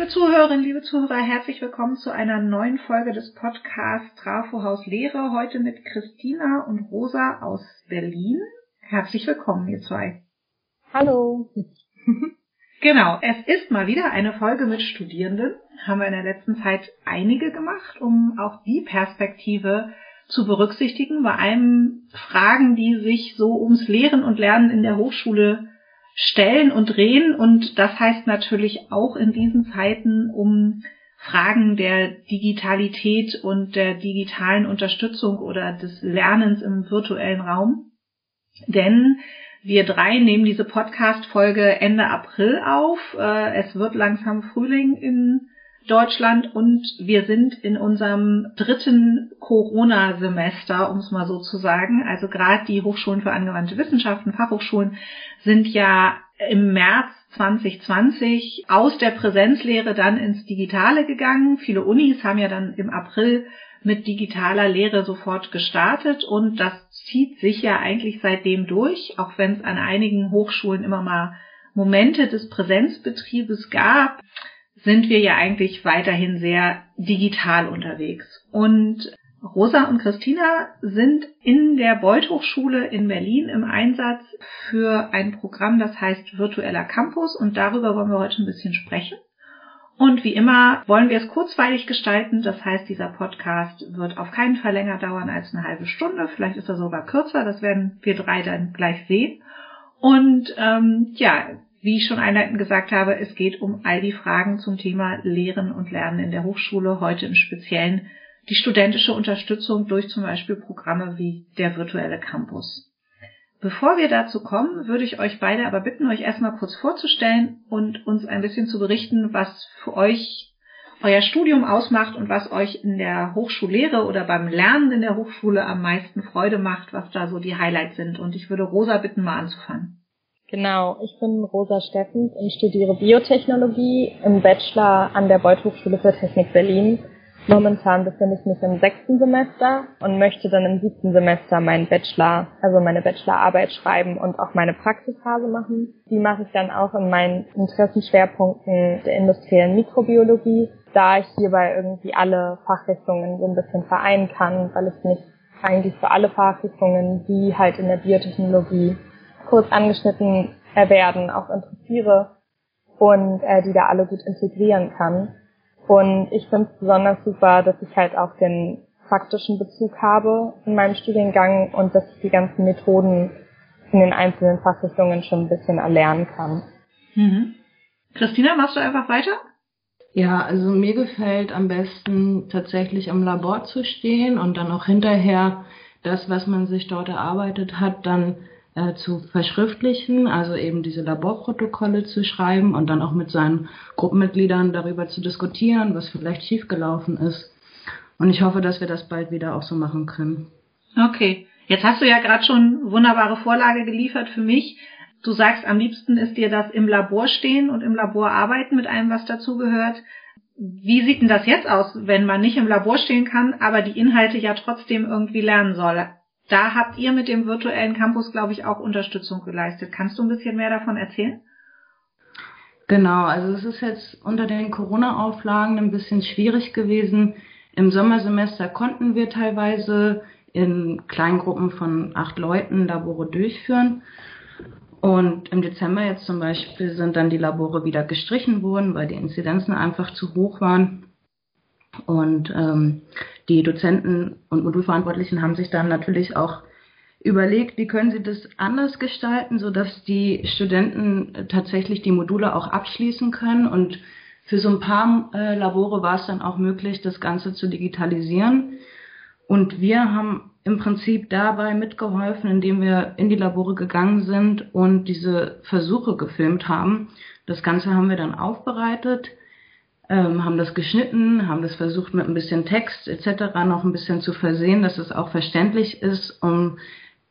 Liebe Zuhörerinnen, liebe Zuhörer, herzlich willkommen zu einer neuen Folge des Podcasts Trafo Haus Lehre. Heute mit Christina und Rosa aus Berlin. Herzlich willkommen, ihr zwei. Hallo. Genau, es ist mal wieder eine Folge mit Studierenden. Haben wir in der letzten Zeit einige gemacht, um auch die Perspektive zu berücksichtigen bei einem Fragen, die sich so ums Lehren und Lernen in der Hochschule stellen und drehen. Und das heißt natürlich auch in diesen Zeiten um Fragen der Digitalität und der digitalen Unterstützung oder des Lernens im virtuellen Raum. Denn wir drei nehmen diese Podcast-Folge Ende April auf. Äh, es wird langsam Frühling in Deutschland und wir sind in unserem dritten Corona-Semester, um es mal so zu sagen. Also gerade die Hochschulen für angewandte Wissenschaften, Fachhochschulen sind ja im März 2020 aus der Präsenzlehre dann ins Digitale gegangen. Viele Unis haben ja dann im April mit digitaler Lehre sofort gestartet und das zieht sich ja eigentlich seitdem durch, auch wenn es an einigen Hochschulen immer mal Momente des Präsenzbetriebes gab sind wir ja eigentlich weiterhin sehr digital unterwegs. Und Rosa und Christina sind in der Beuth Hochschule in Berlin im Einsatz für ein Programm, das heißt Virtueller Campus und darüber wollen wir heute ein bisschen sprechen. Und wie immer wollen wir es kurzweilig gestalten. Das heißt, dieser Podcast wird auf keinen Fall länger dauern als eine halbe Stunde. Vielleicht ist er sogar kürzer. Das werden wir drei dann gleich sehen. Und ähm, ja, wie ich schon einleitend gesagt habe, es geht um all die Fragen zum Thema Lehren und Lernen in der Hochschule, heute im Speziellen die studentische Unterstützung durch zum Beispiel Programme wie der virtuelle Campus. Bevor wir dazu kommen, würde ich euch beide aber bitten, euch erstmal kurz vorzustellen und uns ein bisschen zu berichten, was für euch euer Studium ausmacht und was euch in der Hochschullehre oder beim Lernen in der Hochschule am meisten Freude macht, was da so die Highlights sind. Und ich würde Rosa bitten, mal anzufangen. Genau, ich bin Rosa Steffens und studiere Biotechnologie im Bachelor an der Beuth Hochschule für Technik Berlin. Momentan befinde ich mich im sechsten Semester und möchte dann im siebten Semester meinen Bachelor, also meine Bachelorarbeit schreiben und auch meine Praxisphase machen. Die mache ich dann auch in meinen Interessenschwerpunkten der industriellen Mikrobiologie, da ich hierbei irgendwie alle Fachrichtungen so ein bisschen vereinen kann, weil ich mich eigentlich für alle Fachrichtungen, wie halt in der Biotechnologie kurz angeschnitten werden, auch interessiere und äh, die da alle gut integrieren kann. Und ich finde es besonders super, dass ich halt auch den praktischen Bezug habe in meinem Studiengang und dass ich die ganzen Methoden in den einzelnen Fachrichtungen schon ein bisschen erlernen kann. Mhm. Christina, machst du einfach weiter? Ja, also mir gefällt am besten tatsächlich im Labor zu stehen und dann auch hinterher das, was man sich dort erarbeitet hat, dann äh, zu verschriftlichen, also eben diese Laborprotokolle zu schreiben und dann auch mit seinen Gruppenmitgliedern darüber zu diskutieren, was vielleicht schiefgelaufen ist. Und ich hoffe, dass wir das bald wieder auch so machen können. Okay. Jetzt hast du ja gerade schon wunderbare Vorlage geliefert für mich. Du sagst, am liebsten ist dir das im Labor stehen und im Labor arbeiten mit allem, was dazugehört. Wie sieht denn das jetzt aus, wenn man nicht im Labor stehen kann, aber die Inhalte ja trotzdem irgendwie lernen soll? Da habt ihr mit dem virtuellen Campus, glaube ich, auch Unterstützung geleistet. Kannst du ein bisschen mehr davon erzählen? Genau, also es ist jetzt unter den Corona-Auflagen ein bisschen schwierig gewesen. Im Sommersemester konnten wir teilweise in Kleingruppen von acht Leuten Labore durchführen. Und im Dezember jetzt zum Beispiel sind dann die Labore wieder gestrichen worden, weil die Inzidenzen einfach zu hoch waren. Und ähm, die Dozenten und Modulverantwortlichen haben sich dann natürlich auch überlegt, wie können sie das anders gestalten, sodass die Studenten tatsächlich die Module auch abschließen können. Und für so ein paar äh, Labore war es dann auch möglich, das Ganze zu digitalisieren. Und wir haben im Prinzip dabei mitgeholfen, indem wir in die Labore gegangen sind und diese Versuche gefilmt haben. Das Ganze haben wir dann aufbereitet ähm, haben das geschnitten, haben das versucht mit ein bisschen Text etc. noch ein bisschen zu versehen, dass es auch verständlich ist, um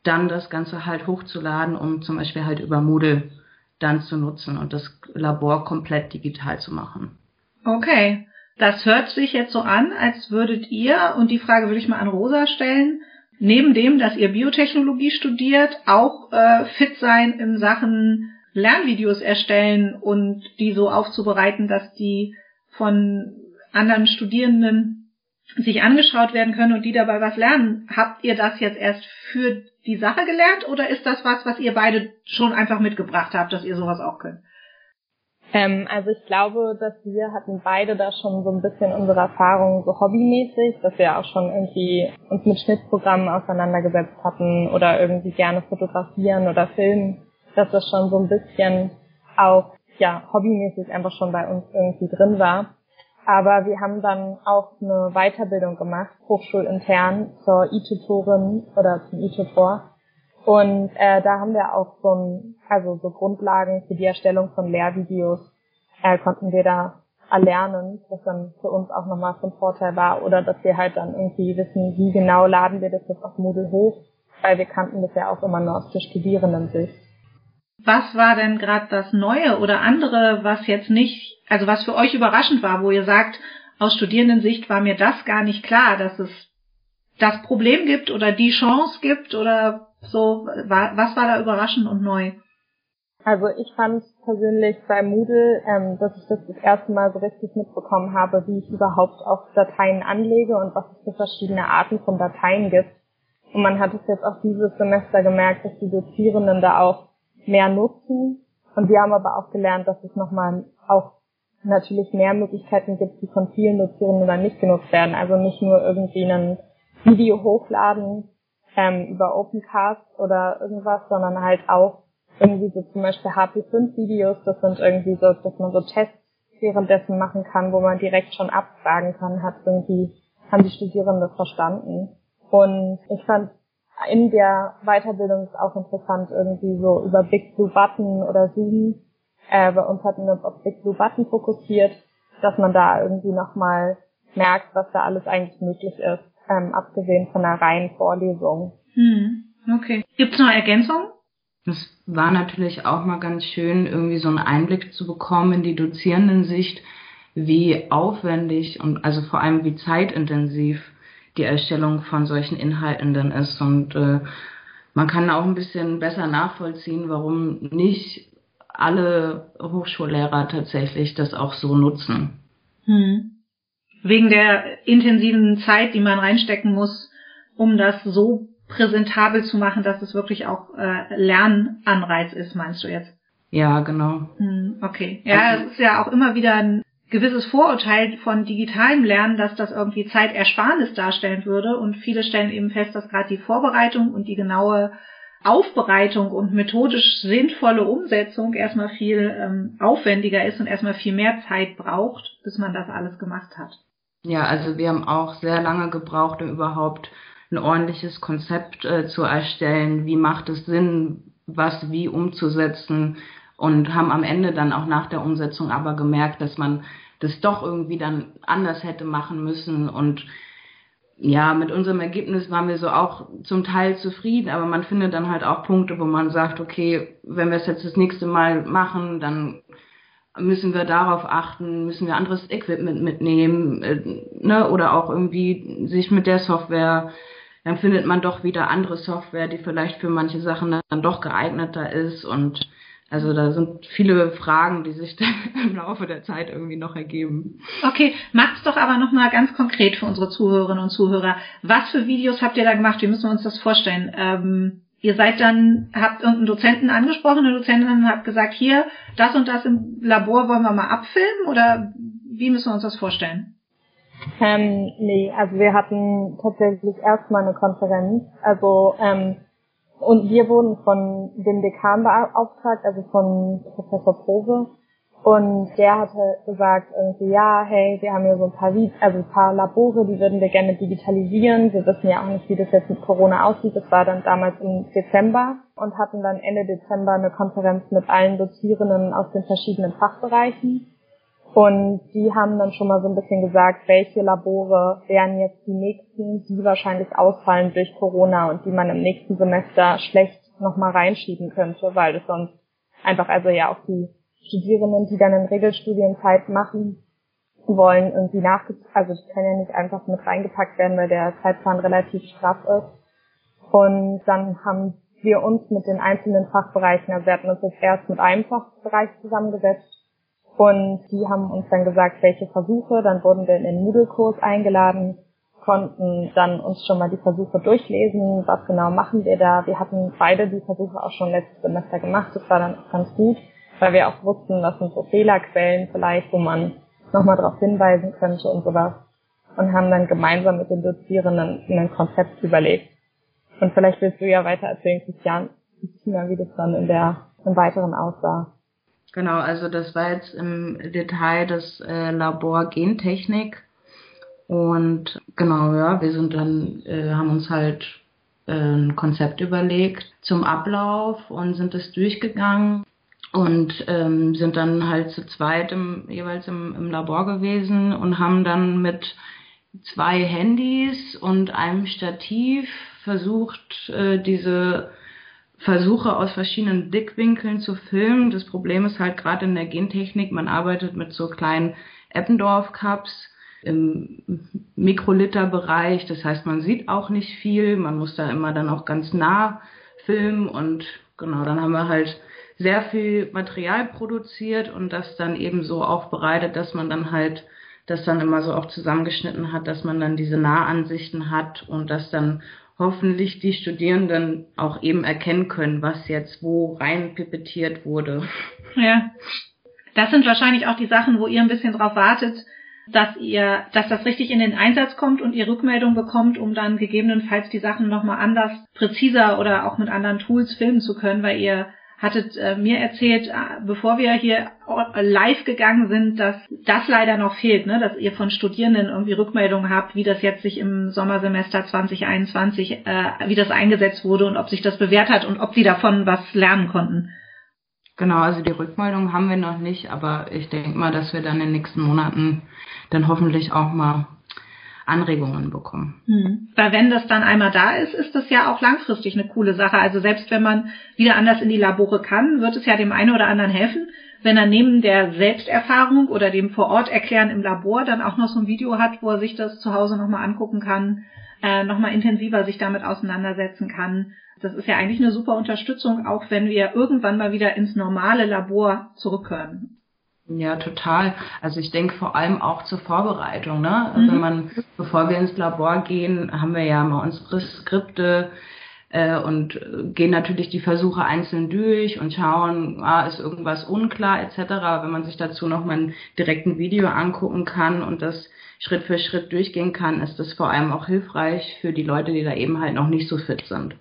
dann das Ganze halt hochzuladen, um zum Beispiel halt über Moodle dann zu nutzen und das Labor komplett digital zu machen. Okay, das hört sich jetzt so an, als würdet ihr, und die Frage würde ich mal an Rosa stellen, neben dem, dass ihr Biotechnologie studiert, auch äh, fit sein in Sachen Lernvideos erstellen und die so aufzubereiten, dass die von anderen Studierenden sich angeschaut werden können und die dabei was lernen. Habt ihr das jetzt erst für die Sache gelernt oder ist das was, was ihr beide schon einfach mitgebracht habt, dass ihr sowas auch könnt? Ähm, also ich glaube, dass wir hatten beide da schon so ein bisschen unsere Erfahrungen so hobbymäßig, dass wir auch schon irgendwie uns mit Schnittprogrammen auseinandergesetzt hatten oder irgendwie gerne fotografieren oder filmen, dass das schon so ein bisschen auch ja hobbymäßig einfach schon bei uns irgendwie drin war. Aber wir haben dann auch eine Weiterbildung gemacht, hochschulintern zur E-Tutorin oder zum E-Tutor und äh, da haben wir auch so ein, also so Grundlagen für die Erstellung von Lehrvideos äh, konnten wir da erlernen, was dann für uns auch nochmal von Vorteil war. Oder dass wir halt dann irgendwie wissen, wie genau laden wir das jetzt auf Moodle hoch, weil wir kannten das ja auch immer nur aus der Studierendensicht. Was war denn gerade das Neue oder andere, was jetzt nicht, also was für euch überraschend war, wo ihr sagt, aus Studierendensicht war mir das gar nicht klar, dass es das Problem gibt oder die Chance gibt oder so, was war da überraschend und neu? Also ich fand persönlich bei Moodle, ähm, dass ich das das erste Mal so richtig mitbekommen habe, wie ich überhaupt auch Dateien anlege und was es für verschiedene Arten von Dateien gibt. Und man hat es jetzt auch dieses Semester gemerkt, dass die Dozierenden da auch mehr nutzen. Und wir haben aber auch gelernt, dass es nochmal auch natürlich mehr Möglichkeiten gibt, die von vielen Dozierenden dann nicht genutzt werden. Also nicht nur irgendwie ein Video hochladen, ähm, über Opencast oder irgendwas, sondern halt auch irgendwie so zum Beispiel HP5-Videos, das sind irgendwie so, dass man so Tests währenddessen machen kann, wo man direkt schon abfragen kann, hat irgendwie, haben die Studierenden verstanden. Und ich fand in der Weiterbildung ist auch interessant, irgendwie so über Big Blue Button oder Zoom. Äh, bei uns hatten wir uns auf Big Blue Button fokussiert, dass man da irgendwie nochmal merkt, was da alles eigentlich möglich ist ähm, abgesehen von einer reinen Vorlesung. Hm, okay. Gibt's noch Ergänzungen? Das war natürlich auch mal ganz schön, irgendwie so einen Einblick zu bekommen in die Dozierendensicht, wie aufwendig und also vor allem wie zeitintensiv die Erstellung von solchen Inhalten dann ist. Und äh, man kann auch ein bisschen besser nachvollziehen, warum nicht alle Hochschullehrer tatsächlich das auch so nutzen. Hm wegen der intensiven Zeit, die man reinstecken muss, um das so präsentabel zu machen, dass es wirklich auch äh, Lernanreiz ist, meinst du jetzt? Ja, genau. Hm, okay. Ja, also, es ist ja auch immer wieder ein gewisses Vorurteil von digitalem Lernen, dass das irgendwie Zeitersparnis darstellen würde. Und viele stellen eben fest, dass gerade die Vorbereitung und die genaue Aufbereitung und methodisch sinnvolle Umsetzung erstmal viel ähm, aufwendiger ist und erstmal viel mehr Zeit braucht, bis man das alles gemacht hat. Ja, also wir haben auch sehr lange gebraucht, um überhaupt ein ordentliches Konzept äh, zu erstellen. Wie macht es Sinn, was wie umzusetzen? Und haben am Ende dann auch nach der Umsetzung aber gemerkt, dass man das doch irgendwie dann anders hätte machen müssen. Und ja, mit unserem Ergebnis waren wir so auch zum Teil zufrieden, aber man findet dann halt auch Punkte, wo man sagt, okay, wenn wir es jetzt das nächste Mal machen, dann müssen wir darauf achten, müssen wir anderes Equipment mitnehmen, äh, ne, oder auch irgendwie sich mit der Software, dann findet man doch wieder andere Software, die vielleicht für manche Sachen dann doch geeigneter ist und also da sind viele Fragen, die sich dann im Laufe der Zeit irgendwie noch ergeben. Okay, macht's doch aber nochmal ganz konkret für unsere Zuhörerinnen und Zuhörer. Was für Videos habt ihr da gemacht? Wie müssen wir uns das vorstellen? Ähm Ihr seid dann, habt irgendeinen Dozenten angesprochen, eine Dozentin hat gesagt, hier, das und das im Labor wollen wir mal abfilmen oder wie müssen wir uns das vorstellen? Ähm, nee, also wir hatten tatsächlich erstmal eine Konferenz, also ähm, und wir wurden von dem Dekan beauftragt, also von Professor Prove und der hatte gesagt irgendwie, ja, hey, wir haben hier so ein paar, also ein paar Labore, die würden wir gerne digitalisieren. Wir wissen ja auch nicht, wie das jetzt mit Corona aussieht. Das war dann damals im Dezember und hatten dann Ende Dezember eine Konferenz mit allen Dozierenden aus den verschiedenen Fachbereichen. Und die haben dann schon mal so ein bisschen gesagt, welche Labore wären jetzt die nächsten, die wahrscheinlich ausfallen durch Corona und die man im nächsten Semester schlecht nochmal reinschieben könnte, weil es sonst einfach also ja auch die Studierenden, die dann in Regelstudienzeit machen wollen, irgendwie nachge also die können ja nicht einfach mit reingepackt werden, weil der Zeitplan relativ straff ist. Und dann haben wir uns mit den einzelnen Fachbereichen, also wir hatten uns jetzt erst mit einem Fachbereich zusammengesetzt Und die haben uns dann gesagt, welche Versuche. Dann wurden wir in den Moodle-Kurs eingeladen, konnten dann uns schon mal die Versuche durchlesen, was genau machen wir da. Wir hatten beide die Versuche auch schon letztes Semester gemacht. Das war dann ganz gut, weil wir auch wussten, was sind so Fehlerquellen vielleicht, wo man nochmal darauf hinweisen könnte und sowas. Und haben dann gemeinsam mit den Dozierenden ein Konzept überlegt. Und vielleicht willst du ja weiter erzählen, Christian, wie das dann in der, im Weiteren aussah. Genau, also das war jetzt im Detail das äh, Labor Gentechnik. Und genau, ja, wir sind dann, äh, haben uns halt äh, ein Konzept überlegt zum Ablauf und sind es durchgegangen und ähm, sind dann halt zu zweit im, jeweils im, im Labor gewesen und haben dann mit zwei Handys und einem Stativ versucht, äh, diese Versuche aus verschiedenen Blickwinkeln zu filmen. Das Problem ist halt gerade in der Gentechnik, man arbeitet mit so kleinen Eppendorf-Cups im Mikroliter-Bereich. Das heißt, man sieht auch nicht viel. Man muss da immer dann auch ganz nah filmen und genau, dann haben wir halt sehr viel Material produziert und das dann eben so aufbereitet, dass man dann halt das dann immer so auch zusammengeschnitten hat, dass man dann diese Nahansichten hat und das dann hoffentlich die Studierenden auch eben erkennen können, was jetzt wo rein pipettiert wurde. Ja. Das sind wahrscheinlich auch die Sachen, wo ihr ein bisschen drauf wartet, dass ihr, dass das richtig in den Einsatz kommt und ihr Rückmeldung bekommt, um dann gegebenenfalls die Sachen nochmal anders, präziser oder auch mit anderen Tools filmen zu können, weil ihr hattet äh, mir erzählt, äh, bevor wir hier live gegangen sind, dass das leider noch fehlt, ne? dass ihr von Studierenden irgendwie Rückmeldungen habt, wie das jetzt sich im Sommersemester 2021, äh, wie das eingesetzt wurde und ob sich das bewährt hat und ob sie davon was lernen konnten. Genau, also die Rückmeldung haben wir noch nicht, aber ich denke mal, dass wir dann in den nächsten Monaten dann hoffentlich auch mal Anregungen bekommen. Hm. Weil wenn das dann einmal da ist, ist das ja auch langfristig eine coole Sache. Also selbst wenn man wieder anders in die Labore kann, wird es ja dem einen oder anderen helfen, wenn er neben der Selbsterfahrung oder dem vor Ort erklären im Labor dann auch noch so ein Video hat, wo er sich das zu Hause nochmal angucken kann, äh, nochmal intensiver sich damit auseinandersetzen kann. Das ist ja eigentlich eine super Unterstützung, auch wenn wir irgendwann mal wieder ins normale Labor zurückkehren. Ja, total. Also ich denke vor allem auch zur Vorbereitung. Ne? Mhm. Wenn man, bevor wir ins Labor gehen, haben wir ja mal unsere Skripte äh, und gehen natürlich die Versuche einzeln durch und schauen, ah, ist irgendwas unklar etc. Aber wenn man sich dazu noch mal ein direkten Video angucken kann und das Schritt für Schritt durchgehen kann, ist das vor allem auch hilfreich für die Leute, die da eben halt noch nicht so fit sind.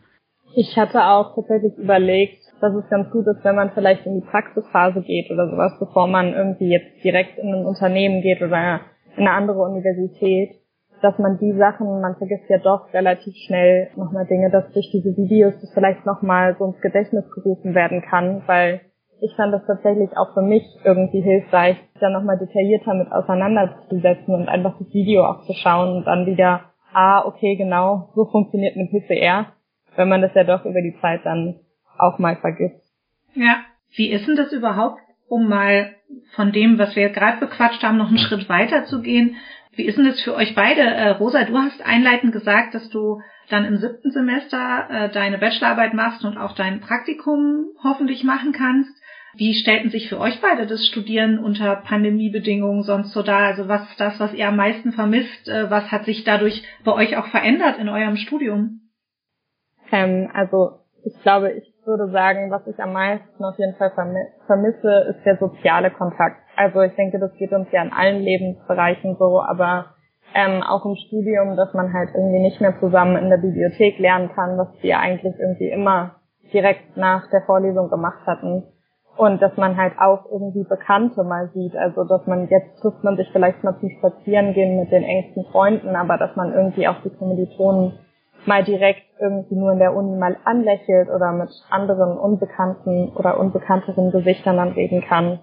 Ich hatte auch tatsächlich überlegt, dass es ganz gut ist, wenn man vielleicht in die Praxisphase geht oder sowas, bevor man irgendwie jetzt direkt in ein Unternehmen geht oder in eine andere Universität, dass man die Sachen, man vergisst ja doch relativ schnell nochmal Dinge, dass durch diese Videos das vielleicht nochmal so ins Gedächtnis gerufen werden kann, weil ich fand das tatsächlich auch für mich irgendwie hilfreich, da nochmal detaillierter mit auseinanderzusetzen und einfach das Video auch zu schauen und dann wieder, ah, okay, genau, so funktioniert eine PCR, wenn man das ja doch über die Zeit dann auch mal vergisst. Ja, wie ist denn das überhaupt, um mal von dem, was wir gerade bequatscht haben, noch einen Schritt weiter zu gehen? Wie ist denn das für euch beide? Äh, Rosa, du hast einleitend gesagt, dass du dann im siebten Semester äh, deine Bachelorarbeit machst und auch dein Praktikum hoffentlich machen kannst. Wie stellten sich für euch beide das Studieren unter Pandemiebedingungen sonst so dar? Also was ist das, was ihr am meisten vermisst? Äh, was hat sich dadurch bei euch auch verändert in eurem Studium? Ähm, also ich glaube, ich würde sagen, was ich am meisten auf jeden Fall vermisse, ist der soziale Kontakt. Also ich denke, das geht uns ja in allen Lebensbereichen so, aber ähm, auch im Studium, dass man halt irgendwie nicht mehr zusammen in der Bibliothek lernen kann, was wir eigentlich irgendwie immer direkt nach der Vorlesung gemacht hatten. Und dass man halt auch irgendwie Bekannte mal sieht. Also dass man jetzt trifft man sich vielleicht mal zum Spazierengehen mit den engsten Freunden, aber dass man irgendwie auch die Kommilitonen mal direkt irgendwie nur in der Uni mal anlächelt oder mit anderen unbekannten oder unbekannteren Gesichtern dann reden kann.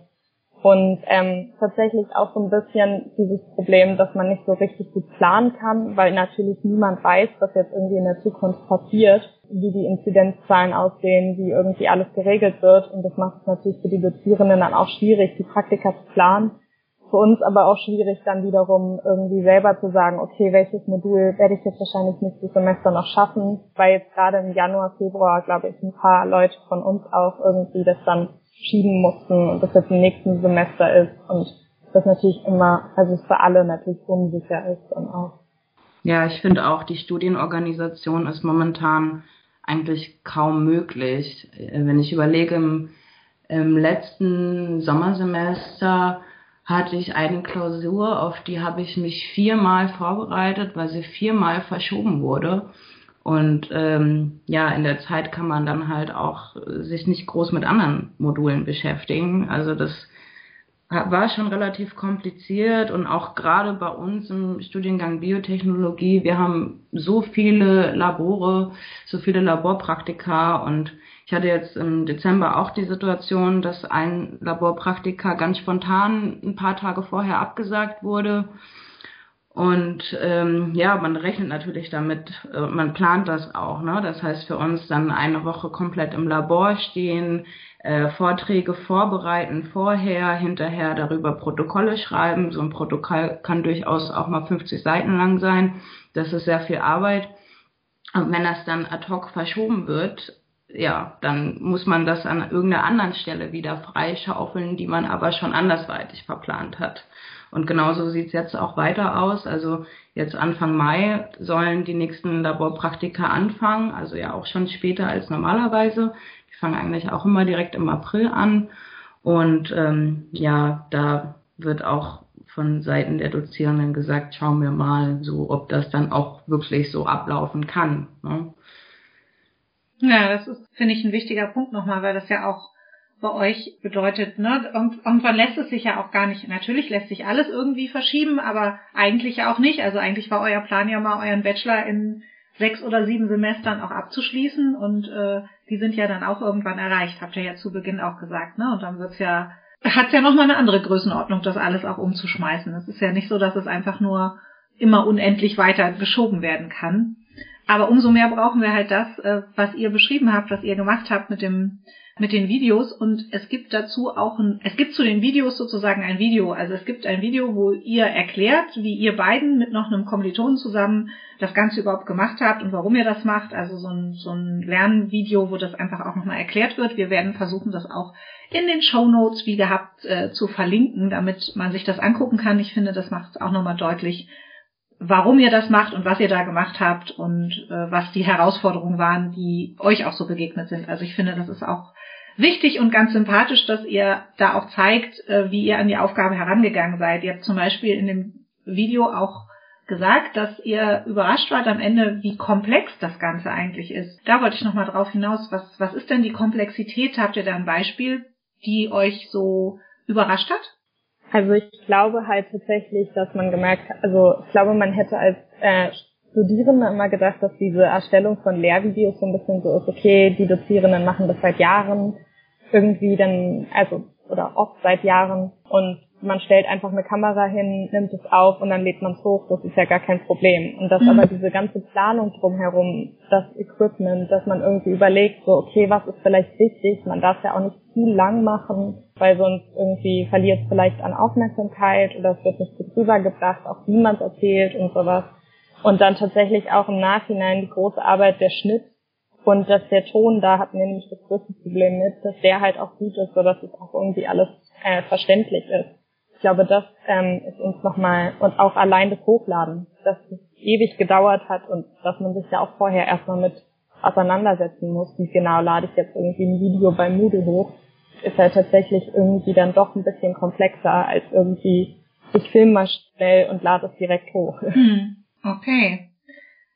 Und ähm, tatsächlich auch so ein bisschen dieses Problem, dass man nicht so richtig gut planen kann, weil natürlich niemand weiß, was jetzt irgendwie in der Zukunft passiert, wie die Inzidenzzahlen aussehen, wie irgendwie alles geregelt wird. Und das macht es natürlich für die Dozierenden dann auch schwierig, die Praktika zu planen für uns aber auch schwierig dann wiederum irgendwie selber zu sagen, okay, welches Modul werde ich jetzt wahrscheinlich nächstes Semester noch schaffen, weil jetzt gerade im Januar, Februar, glaube ich, ein paar Leute von uns auch irgendwie das dann schieben mussten und das jetzt im nächsten Semester ist und das natürlich immer, also es für alle natürlich unsicher ist und auch. Ja, ich finde auch, die Studienorganisation ist momentan eigentlich kaum möglich. Wenn ich überlege, im, im letzten Sommersemester hatte ich eine Klausur, auf die habe ich mich viermal vorbereitet, weil sie viermal verschoben wurde. Und ähm, ja, in der Zeit kann man dann halt auch sich nicht groß mit anderen Modulen beschäftigen. Also das war schon relativ kompliziert und auch gerade bei uns im Studiengang Biotechnologie, wir haben so viele Labore, so viele Laborpraktika und ich hatte jetzt im Dezember auch die Situation, dass ein Laborpraktika ganz spontan ein paar Tage vorher abgesagt wurde. Und ähm, ja, man rechnet natürlich damit, äh, man plant das auch. Ne? Das heißt für uns dann eine Woche komplett im Labor stehen, äh, Vorträge vorbereiten vorher, hinterher darüber Protokolle schreiben. So ein Protokoll kann durchaus auch mal 50 Seiten lang sein. Das ist sehr viel Arbeit. Und wenn das dann ad hoc verschoben wird, ja, dann muss man das an irgendeiner anderen Stelle wieder freischaufeln, die man aber schon andersweitig verplant hat. Und genauso sieht's jetzt auch weiter aus. Also jetzt Anfang Mai sollen die nächsten Laborpraktika anfangen, also ja auch schon später als normalerweise. Die fangen eigentlich auch immer direkt im April an. Und ähm, ja, da wird auch von Seiten der Dozierenden gesagt, schauen wir mal so, ob das dann auch wirklich so ablaufen kann. Ne? Ja, das ist, finde ich, ein wichtiger Punkt nochmal, weil das ja auch bei euch bedeutet, ne, irgendwann lässt es sich ja auch gar nicht, natürlich lässt sich alles irgendwie verschieben, aber eigentlich ja auch nicht. Also eigentlich war euer Plan ja mal, euren Bachelor in sechs oder sieben Semestern auch abzuschließen und äh, die sind ja dann auch irgendwann erreicht, habt ihr ja zu Beginn auch gesagt, ne? Und dann wird's ja, hat's ja nochmal eine andere Größenordnung, das alles auch umzuschmeißen. Es ist ja nicht so, dass es einfach nur immer unendlich weiter geschoben werden kann. Aber umso mehr brauchen wir halt das, äh, was ihr beschrieben habt, was ihr gemacht habt mit dem mit den Videos und es gibt dazu auch ein, es gibt zu den Videos sozusagen ein Video. Also es gibt ein Video, wo ihr erklärt, wie ihr beiden mit noch einem Kommilitonen zusammen das Ganze überhaupt gemacht habt und warum ihr das macht. Also so ein, so ein Lernvideo, wo das einfach auch nochmal erklärt wird. Wir werden versuchen, das auch in den Show Notes wie gehabt äh, zu verlinken, damit man sich das angucken kann. Ich finde, das macht es auch nochmal deutlich, warum ihr das macht und was ihr da gemacht habt und äh, was die Herausforderungen waren, die euch auch so begegnet sind. Also ich finde, das ist auch wichtig und ganz sympathisch, dass ihr da auch zeigt, äh, wie ihr an die Aufgabe herangegangen seid. Ihr habt zum Beispiel in dem Video auch gesagt, dass ihr überrascht wart am Ende, wie komplex das Ganze eigentlich ist. Da wollte ich nochmal drauf hinaus. Was, was ist denn die Komplexität? Habt ihr da ein Beispiel, die euch so überrascht hat? Also ich glaube halt tatsächlich, dass man gemerkt hat, also ich glaube, man hätte als äh, Studierende immer gedacht, dass diese Erstellung von Lehrvideos so ein bisschen so ist, okay, die Dozierenden machen das seit Jahren irgendwie dann, also oder oft seit Jahren und man stellt einfach eine Kamera hin, nimmt es auf und dann lädt man es hoch, das ist ja gar kein Problem. Und dass mhm. aber diese ganze Planung drumherum, das Equipment, dass man irgendwie überlegt, so okay, was ist vielleicht wichtig, man darf ja auch nicht zu lang machen, weil sonst irgendwie verliert es vielleicht an Aufmerksamkeit oder es wird nicht gut rübergebracht, auch wie man es erzählt und sowas. Und dann tatsächlich auch im Nachhinein die große Arbeit der Schnitt und dass der Ton, da hatten wir nämlich das größte Problem mit, dass der halt auch gut ist, so dass es auch irgendwie alles äh, verständlich ist. Ich glaube, das ähm, ist uns nochmal, und auch allein das Hochladen, dass es ewig gedauert hat und dass man sich ja auch vorher erstmal mit auseinandersetzen muss, wie genau lade ich jetzt irgendwie ein Video bei Moodle hoch, ist halt tatsächlich irgendwie dann doch ein bisschen komplexer als irgendwie, ich filme mal schnell und lade es direkt hoch. Hm, okay.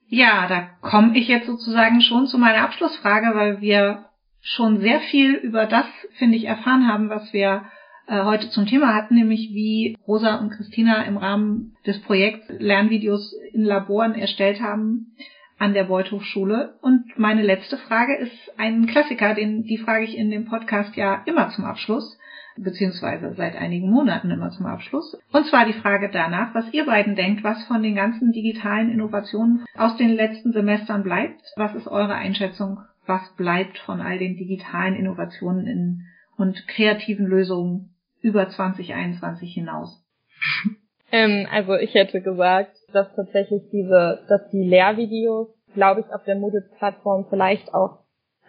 Ja, da komme ich jetzt sozusagen schon zu meiner Abschlussfrage, weil wir schon sehr viel über das, finde ich, erfahren haben, was wir äh, heute zum Thema hatten, nämlich wie Rosa und Christina im Rahmen des Projekts Lernvideos in Laboren erstellt haben an der Beuth Hochschule. Und meine letzte Frage ist ein Klassiker, den, die frage ich in dem Podcast ja immer zum Abschluss, beziehungsweise seit einigen Monaten immer zum Abschluss. Und zwar die Frage danach, was ihr beiden denkt, was von den ganzen digitalen Innovationen aus den letzten Semestern bleibt. Was ist eure Einschätzung? Was bleibt von all den digitalen Innovationen in, und kreativen Lösungen über 2021 hinaus? Ähm, also ich hätte gesagt, dass tatsächlich diese, dass die Lehrvideos, glaube ich, auf der Moodle-Plattform vielleicht auch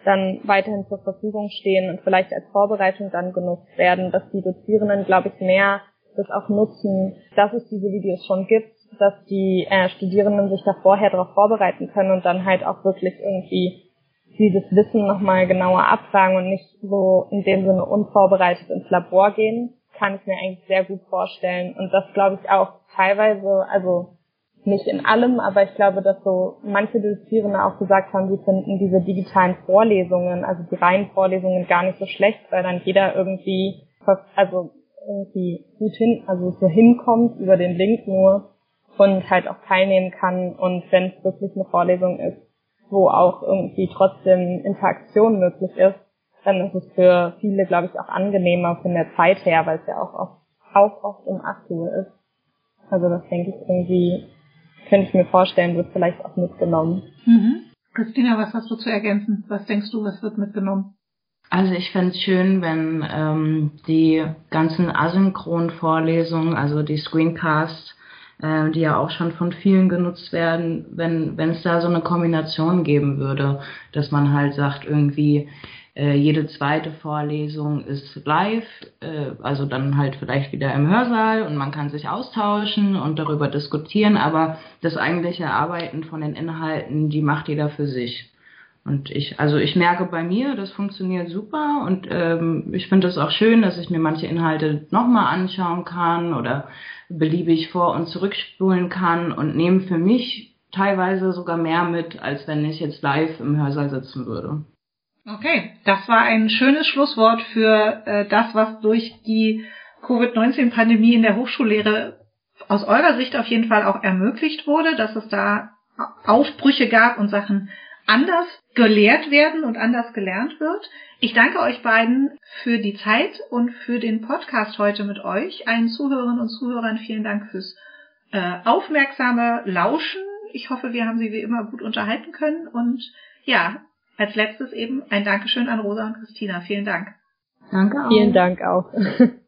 dann weiterhin zur Verfügung stehen und vielleicht als Vorbereitung dann genutzt werden, dass die Dozierenden, glaube ich, mehr das auch nutzen, dass es diese Videos schon gibt, dass die äh, Studierenden sich da vorher darauf vorbereiten können und dann halt auch wirklich irgendwie dieses Wissen nochmal genauer abfragen und nicht so in dem Sinne unvorbereitet ins Labor gehen, kann ich mir eigentlich sehr gut vorstellen. Und das glaube ich auch teilweise, also nicht in allem, aber ich glaube, dass so manche Dozierende auch gesagt haben, sie finden diese digitalen Vorlesungen, also die reinen Vorlesungen gar nicht so schlecht, weil dann jeder irgendwie, also irgendwie gut hin, also so hinkommt über den Link nur und halt auch teilnehmen kann und wenn es wirklich eine Vorlesung ist, wo auch irgendwie trotzdem Interaktion möglich ist, dann ist es für viele, glaube ich, auch angenehmer von der Zeit her, weil es ja auch oft, auch oft um 8 Uhr ist. Also das denke ich irgendwie könnte ich mir vorstellen, wird vielleicht auch mitgenommen. Mhm. Christina, was hast du zu ergänzen? Was denkst du, was wird mitgenommen? Also ich fände es schön, wenn ähm, die ganzen asynchronen Vorlesungen, also die Screencasts, äh, die ja auch schon von vielen genutzt werden, wenn wenn es da so eine Kombination geben würde, dass man halt sagt irgendwie äh, jede zweite Vorlesung ist live, äh, also dann halt vielleicht wieder im Hörsaal und man kann sich austauschen und darüber diskutieren, aber das eigentliche Arbeiten von den Inhalten, die macht jeder für sich. Und ich, also ich merke bei mir, das funktioniert super und ähm, ich finde es auch schön, dass ich mir manche Inhalte nochmal anschauen kann oder beliebig vor- und zurückspulen kann und nehme für mich teilweise sogar mehr mit, als wenn ich jetzt live im Hörsaal sitzen würde. Okay, das war ein schönes Schlusswort für äh, das, was durch die Covid-19-Pandemie in der Hochschullehre aus eurer Sicht auf jeden Fall auch ermöglicht wurde, dass es da Aufbrüche gab und Sachen anders gelehrt werden und anders gelernt wird. Ich danke euch beiden für die Zeit und für den Podcast heute mit euch. Allen Zuhörerinnen und Zuhörern vielen Dank fürs äh, aufmerksame Lauschen. Ich hoffe, wir haben Sie wie immer gut unterhalten können und ja, als letztes eben ein Dankeschön an Rosa und Christina. Vielen Dank. Danke auch. Vielen Dank auch.